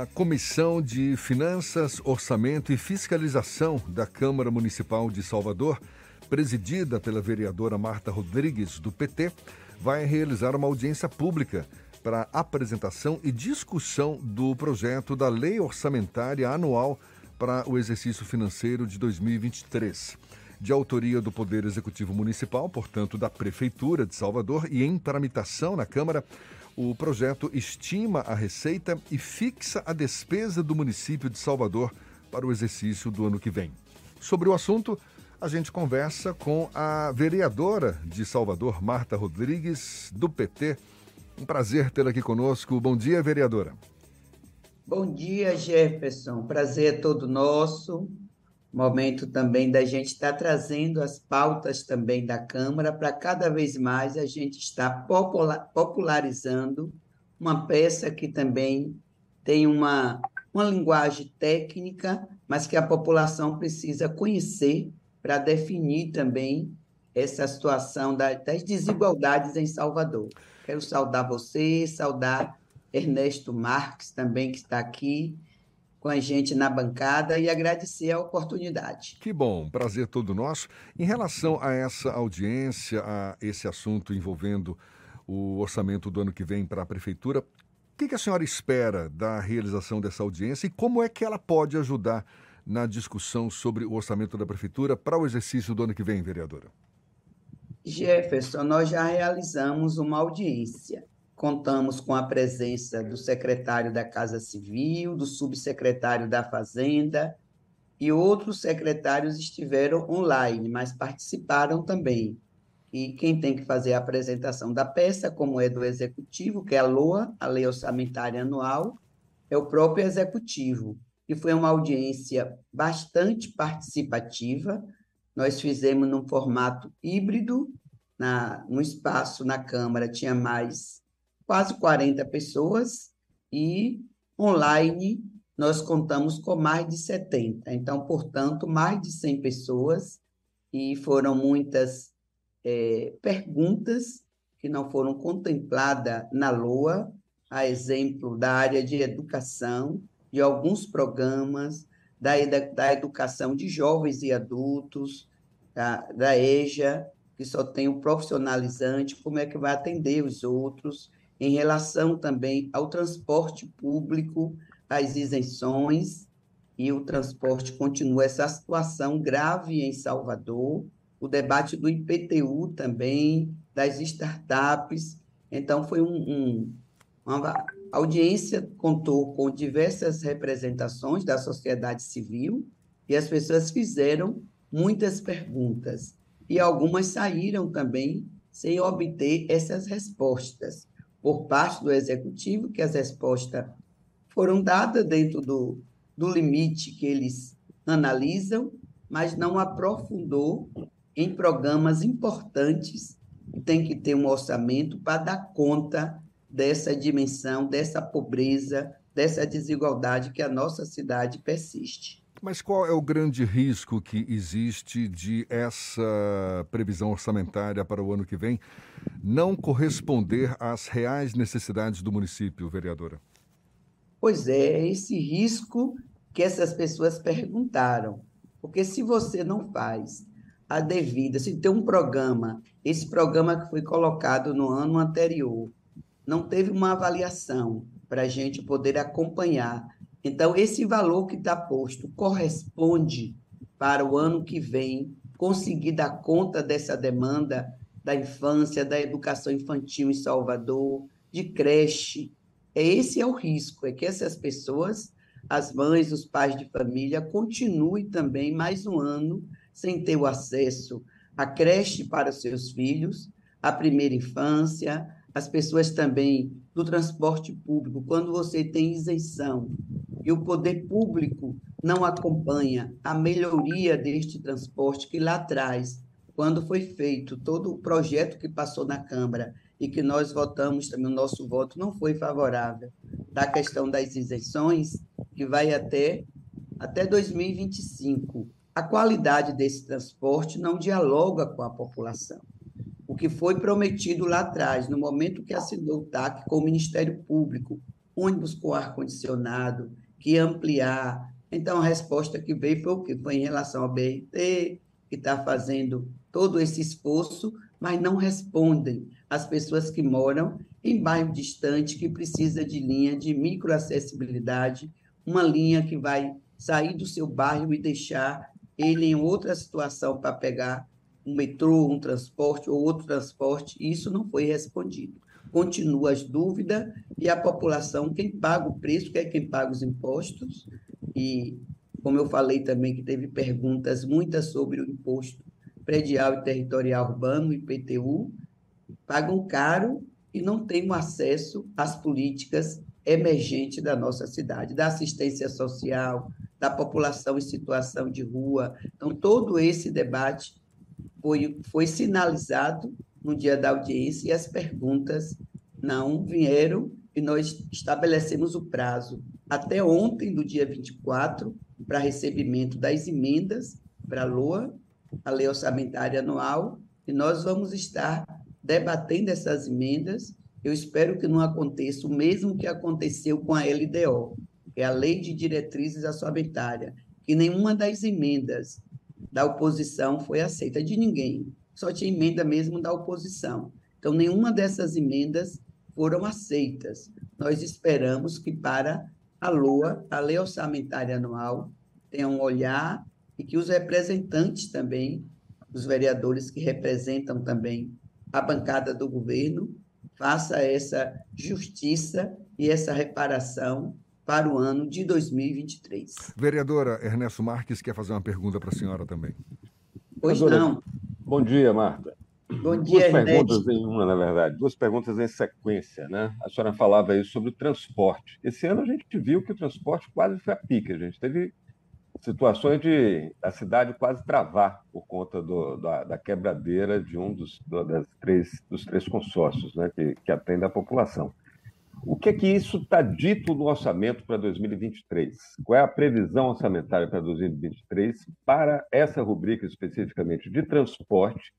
A Comissão de Finanças, Orçamento e Fiscalização da Câmara Municipal de Salvador, presidida pela vereadora Marta Rodrigues, do PT, vai realizar uma audiência pública para apresentação e discussão do projeto da Lei Orçamentária Anual para o exercício financeiro de 2023. De autoria do Poder Executivo Municipal, portanto, da Prefeitura de Salvador, e em tramitação na Câmara, o projeto estima a receita e fixa a despesa do município de Salvador para o exercício do ano que vem. Sobre o assunto, a gente conversa com a vereadora de Salvador, Marta Rodrigues, do PT. Um prazer tê-la aqui conosco. Bom dia, vereadora. Bom dia, Jefferson. Prazer é todo nosso momento também da gente estar trazendo as pautas também da Câmara para cada vez mais a gente estar popularizando uma peça que também tem uma, uma linguagem técnica, mas que a população precisa conhecer para definir também essa situação das desigualdades em Salvador. Quero saudar você, saudar Ernesto Marques também, que está aqui, com a gente na bancada e agradecer a oportunidade. Que bom, prazer todo nosso. Em relação a essa audiência, a esse assunto envolvendo o orçamento do ano que vem para a prefeitura, o que, que a senhora espera da realização dessa audiência e como é que ela pode ajudar na discussão sobre o orçamento da prefeitura para o exercício do ano que vem, vereadora? Jefferson, nós já realizamos uma audiência Contamos com a presença do secretário da Casa Civil, do subsecretário da Fazenda e outros secretários estiveram online, mas participaram também. E quem tem que fazer a apresentação da peça, como é do executivo, que é a LOA, a Lei Orçamentária Anual, é o próprio executivo. E foi uma audiência bastante participativa. Nós fizemos num formato híbrido, na, no espaço na Câmara tinha mais quase 40 pessoas e online nós contamos com mais de 70. Então, portanto, mais de 100 pessoas e foram muitas é, perguntas que não foram contempladas na LOA, a exemplo da área de educação, de alguns programas, da, da educação de jovens e adultos, da, da EJA, que só tem o profissionalizante, como é que vai atender os outros, em relação também ao transporte público, as isenções, e o transporte continua essa situação grave em Salvador, o debate do IPTU também, das startups. Então, foi um, um, uma audiência contou com diversas representações da sociedade civil e as pessoas fizeram muitas perguntas e algumas saíram também sem obter essas respostas por parte do executivo, que as respostas foram dadas dentro do, do limite que eles analisam, mas não aprofundou em programas importantes que tem que ter um orçamento para dar conta dessa dimensão, dessa pobreza, dessa desigualdade que a nossa cidade persiste. Mas qual é o grande risco que existe de essa previsão orçamentária para o ano que vem não corresponder às reais necessidades do município, vereadora? Pois é, esse risco que essas pessoas perguntaram. Porque se você não faz a devida, se tem um programa, esse programa que foi colocado no ano anterior, não teve uma avaliação para a gente poder acompanhar então, esse valor que está posto corresponde para o ano que vem conseguir dar conta dessa demanda da infância, da educação infantil em Salvador, de creche. Esse é o risco, é que essas pessoas, as mães, os pais de família, continuem também mais um ano sem ter o acesso à creche para os seus filhos, à primeira infância, as pessoas também do transporte público, quando você tem isenção e o poder público não acompanha a melhoria deste transporte que lá atrás, quando foi feito todo o projeto que passou na Câmara e que nós votamos também, o nosso voto não foi favorável, da questão das isenções, que vai até, até 2025. A qualidade desse transporte não dialoga com a população. O que foi prometido lá atrás, no momento que assinou o TAC com o Ministério Público, ônibus com ar-condicionado, que ampliar. Então, a resposta que veio foi o quê? Foi em relação ao BRT, que está fazendo todo esse esforço, mas não respondem às pessoas que moram em bairro distante, que precisa de linha de microacessibilidade, uma linha que vai sair do seu bairro e deixar ele em outra situação para pegar um metrô, um transporte ou outro transporte, isso não foi respondido. Continua as dúvidas e a população, quem paga o preço, que é quem paga os impostos, e como eu falei também que teve perguntas muitas sobre o imposto predial e territorial urbano, IPTU, pagam caro e não têm acesso às políticas emergentes da nossa cidade, da assistência social, da população em situação de rua. Então, todo esse debate foi, foi sinalizado no dia da audiência e as perguntas não vieram e nós estabelecemos o prazo até ontem, do dia 24, para recebimento das emendas para a LOA, a Lei Orçamentária Anual, e nós vamos estar debatendo essas emendas. Eu espero que não aconteça o mesmo que aconteceu com a LDO, que é a Lei de Diretrizes Orçamentárias, que nenhuma das emendas da oposição foi aceita de ninguém, só tinha emenda mesmo da oposição. Então, nenhuma dessas emendas foram aceitas. Nós esperamos que para a LOA, a Lei Orçamentária Anual, tenha um olhar e que os representantes também, os vereadores que representam também a bancada do governo, faça essa justiça e essa reparação para o ano de 2023. Vereadora Ernesto Marques quer fazer uma pergunta para a senhora também. Pois não. Bom dia, Marta. Bom dia, Duas perguntas em uma, na verdade, duas perguntas em sequência, né? A senhora falava aí sobre o transporte. Esse ano a gente viu que o transporte quase foi a pique, a gente teve situações de a cidade quase travar por conta do, da, da, quebradeira de um dos, do, das três, dos três consórcios né, que, que atende a população. O que é que isso está dito no orçamento para 2023? Qual é a previsão orçamentária para 2023 para essa rubrica especificamente de transporte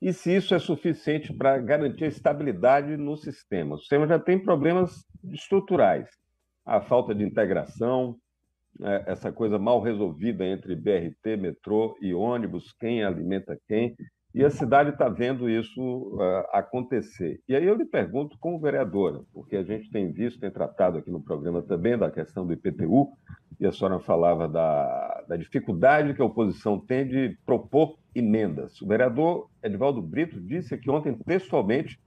e se isso é suficiente para garantir a estabilidade no sistema? O sistema já tem problemas estruturais, a falta de integração, né, essa coisa mal resolvida entre BRT, metrô e ônibus, quem alimenta quem, e a cidade está vendo isso uh, acontecer. E aí eu lhe pergunto, como vereadora, porque a gente tem visto, tem tratado aqui no programa também da questão do IPTU, e a senhora falava da, da dificuldade que a oposição tem de propor emendas. O vereador Edvaldo Brito disse aqui ontem textualmente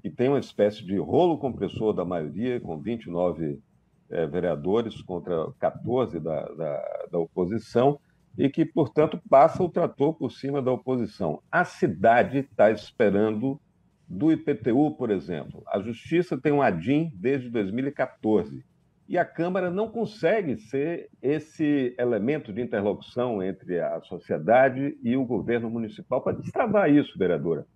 que tem uma espécie de rolo compressor da maioria, com 29 é, vereadores contra 14 da, da, da oposição, e que, portanto, passa o trator por cima da oposição. A cidade está esperando do IPTU, por exemplo. A Justiça tem um ADIM desde 2014 e a Câmara não consegue ser esse elemento de interlocução entre a sociedade e o governo municipal para destravar isso, vereadora.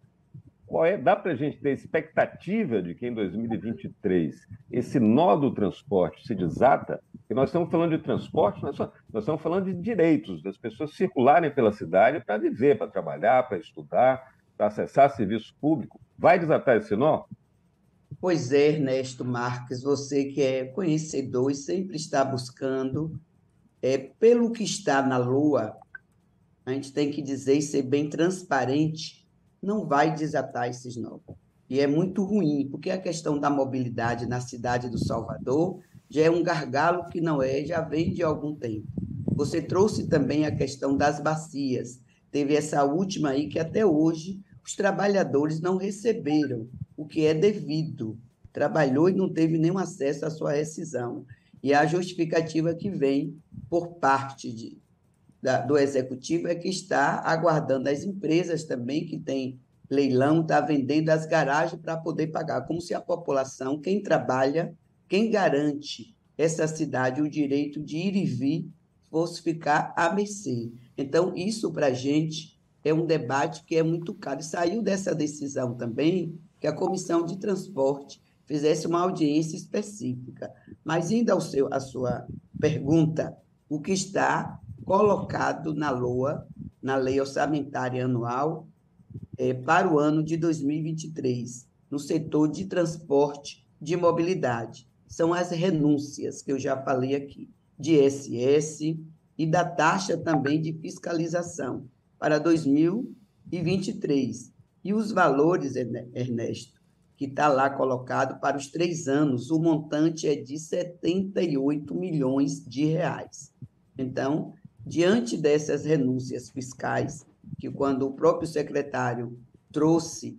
Qual é? Dá para a gente ter expectativa de que em 2023 esse nó do transporte se desata? Porque nós estamos falando de transporte, nós, nós estamos falando de direitos das pessoas circularem pela cidade para viver, para trabalhar, para estudar, para acessar serviço público. Vai desatar esse nó? Pois é, Ernesto Marques, você que é conhecedor e sempre está buscando, é, pelo que está na Lua, a gente tem que dizer e ser bem transparente não vai desatar esses nós. E é muito ruim, porque a questão da mobilidade na cidade do Salvador já é um gargalo que não é, já vem de algum tempo. Você trouxe também a questão das bacias. Teve essa última aí que até hoje os trabalhadores não receberam o que é devido. Trabalhou e não teve nenhum acesso à sua rescisão. E a justificativa que vem por parte de, da, do executivo é que está aguardando as empresas também que têm leilão, está vendendo as garagens para poder pagar, como se a população, quem trabalha, quem garante essa cidade o direito de ir e vir, fosse ficar a mercê. Então, isso para a gente é um debate que é muito caro. E saiu dessa decisão também que a Comissão de Transporte fizesse uma audiência específica. Mas, indo ao seu, à sua pergunta, o que está colocado na LOA, na Lei Orçamentária Anual, é, para o ano de 2023, no setor de transporte de mobilidade. são as renúncias, que eu já falei aqui, de SS e da taxa também de fiscalização para 2023. E os valores, Ernesto, que está lá colocado para os três anos, o montante é de 78 milhões de reais. Então, diante dessas renúncias fiscais, que quando o próprio secretário trouxe,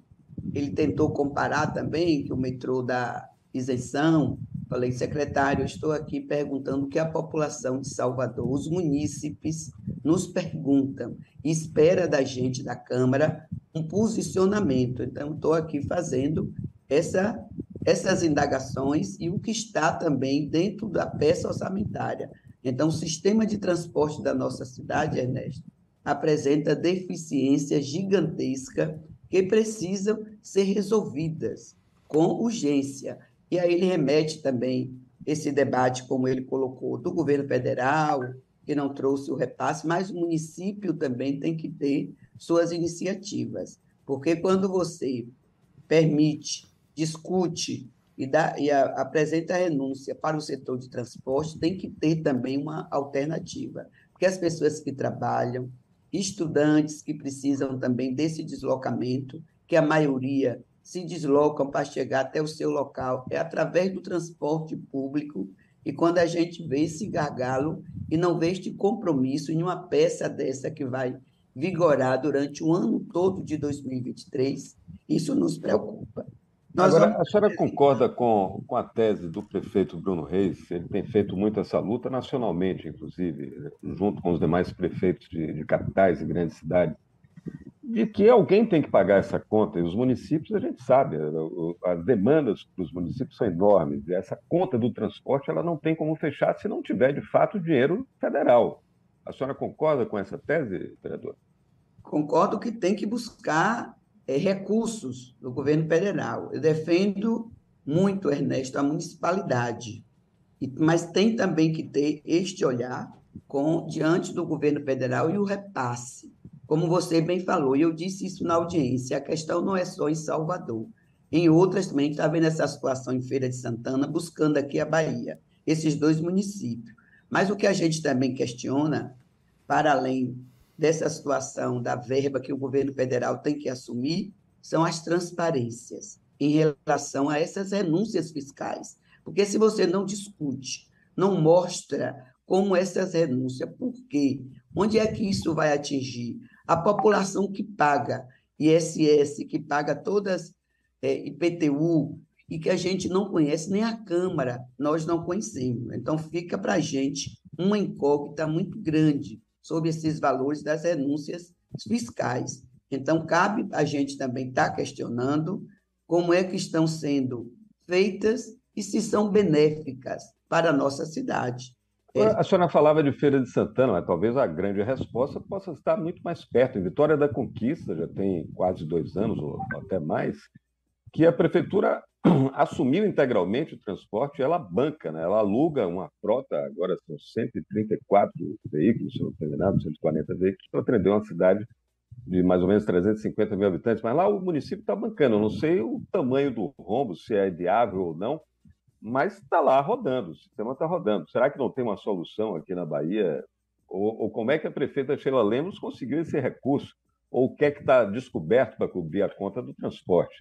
ele tentou comparar também que o metrô da isenção, falei, secretário, estou aqui perguntando o que a população de Salvador, os munícipes, nos perguntam, espera da gente da Câmara um posicionamento. Então, estou aqui fazendo essa, essas indagações e o que está também dentro da peça orçamentária. Então, o sistema de transporte da nossa cidade, Ernesto, apresenta deficiências gigantescas que precisam ser resolvidas com urgência. E aí ele remete também esse debate, como ele colocou, do governo federal, que não trouxe o repasse, mas o município também tem que ter suas iniciativas. Porque quando você permite discute e, dá, e a, apresenta renúncia para o setor de transporte, tem que ter também uma alternativa. Porque as pessoas que trabalham, estudantes que precisam também desse deslocamento, que a maioria se deslocam para chegar até o seu local, é através do transporte público. E quando a gente vê esse gargalo e não vê este compromisso em uma peça dessa que vai vigorar durante o ano todo de 2023, isso nos preocupa. Nós Agora, vamos... a senhora concorda com, com a tese do prefeito Bruno Reis? Ele tem feito muito essa luta nacionalmente, inclusive, junto com os demais prefeitos de, de capitais e grandes cidades, de que alguém tem que pagar essa conta. E os municípios, a gente sabe, as demandas para os municípios são enormes. E essa conta do transporte ela não tem como fechar se não tiver, de fato, dinheiro federal. A senhora concorda com essa tese, vereador? Concordo que tem que buscar recursos do governo federal. Eu defendo muito, Ernesto, a municipalidade, mas tem também que ter este olhar com diante do governo federal e o repasse. Como você bem falou, e eu disse isso na audiência, a questão não é só em Salvador. Em outras também, a gente está vendo essa situação em Feira de Santana, buscando aqui a Bahia, esses dois municípios. Mas o que a gente também questiona, para além dessa situação da verba que o governo federal tem que assumir são as transparências em relação a essas renúncias fiscais. Porque se você não discute, não mostra como essas renúncias, por quê, onde é que isso vai atingir? A população que paga ISS, que paga todas é, IPTU, e que a gente não conhece, nem a Câmara, nós não conhecemos. Então, fica para a gente uma incógnita muito grande sobre esses valores das renúncias fiscais. Então, cabe a gente também estar tá questionando como é que estão sendo feitas e se são benéficas para a nossa cidade. A senhora falava de Feira de Santana, mas talvez a grande resposta possa estar muito mais perto. Em Vitória da Conquista, já tem quase dois anos, ou até mais, que a prefeitura assumiu integralmente o transporte, ela banca, né? ela aluga uma frota, agora são 134 veículos, se não estou enganado, 140 veículos, para atender uma cidade de mais ou menos 350 mil habitantes, mas lá o município está bancando, eu não sei o tamanho do rombo, se é viável ou não, mas está lá rodando, o sistema está rodando. Será que não tem uma solução aqui na Bahia? Ou, ou como é que a prefeita Sheila Lemos conseguiu esse recurso? Ou o que é que está descoberto para cobrir a conta do transporte?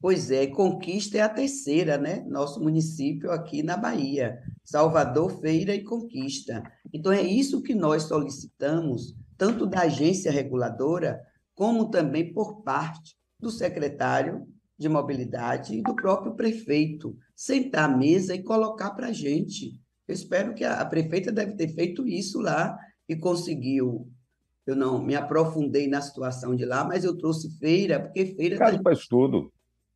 Pois é, Conquista é a terceira, né? Nosso município aqui na Bahia. Salvador, Feira e Conquista. Então, é isso que nós solicitamos, tanto da agência reguladora, como também por parte do secretário de mobilidade e do próprio prefeito. Sentar à mesa e colocar para a gente. Eu espero que a, a prefeita deve ter feito isso lá e conseguiu eu não me aprofundei na situação de lá, mas eu trouxe feira, porque feira. Caso tá... para estudo.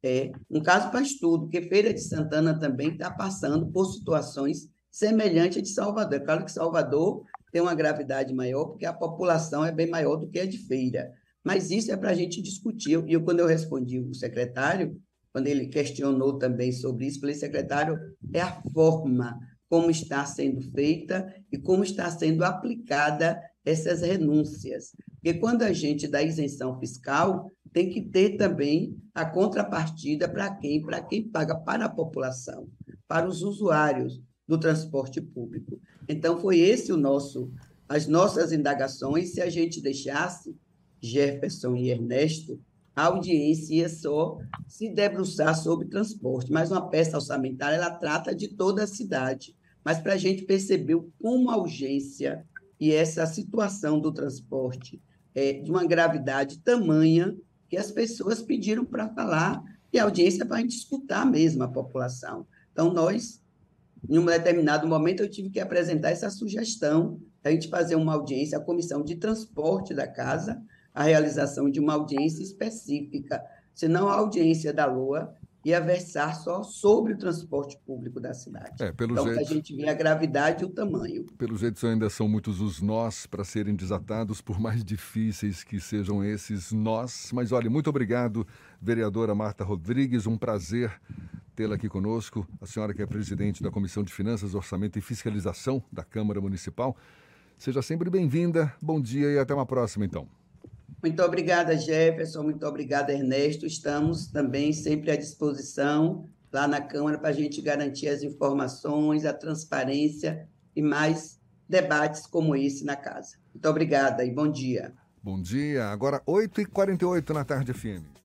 É, um caso para estudo, porque Feira de Santana também está passando por situações semelhantes de Salvador. É claro que Salvador tem uma gravidade maior, porque a população é bem maior do que a de Feira. Mas isso é para a gente discutir. E quando eu respondi o secretário, quando ele questionou também sobre isso, falei, secretário, é a forma como está sendo feita e como está sendo aplicada essas renúncias. Porque quando a gente dá isenção fiscal, tem que ter também a contrapartida para quem? Para quem paga para a população. para os usuários do transporte público. Então, foi esse o nosso, as nossas indagações. Se a gente deixasse Jefferson e Ernesto, a audiência ia só se debruçar sobre transporte, mas uma peça orçamentária ela trata de toda a cidade. Mas para a gente perceber como a urgência e essa situação do transporte é de uma gravidade tamanha que as pessoas pediram para falar e a audiência para a gente escutar mesmo a população. Então, nós, em um determinado momento, eu tive que apresentar essa sugestão a gente fazer uma audiência, a comissão de transporte da casa, a realização de uma audiência específica, senão a audiência da Lua ia versar só sobre o transporte público da cidade. É, pelo então, jeito, a gente vê a gravidade e o tamanho. Pelo jeito, ainda são muitos os nós para serem desatados, por mais difíceis que sejam esses nós. Mas olha, muito obrigado, vereadora Marta Rodrigues, um prazer tê-la aqui conosco. A senhora que é presidente da Comissão de Finanças, Orçamento e Fiscalização da Câmara Municipal. Seja sempre bem-vinda. Bom dia e até uma próxima, então. Muito obrigada, Jefferson. Muito obrigada, Ernesto. Estamos também sempre à disposição lá na Câmara para a gente garantir as informações, a transparência e mais debates como esse na casa. Muito obrigada e bom dia. Bom dia. Agora 8h48 na tarde, FM.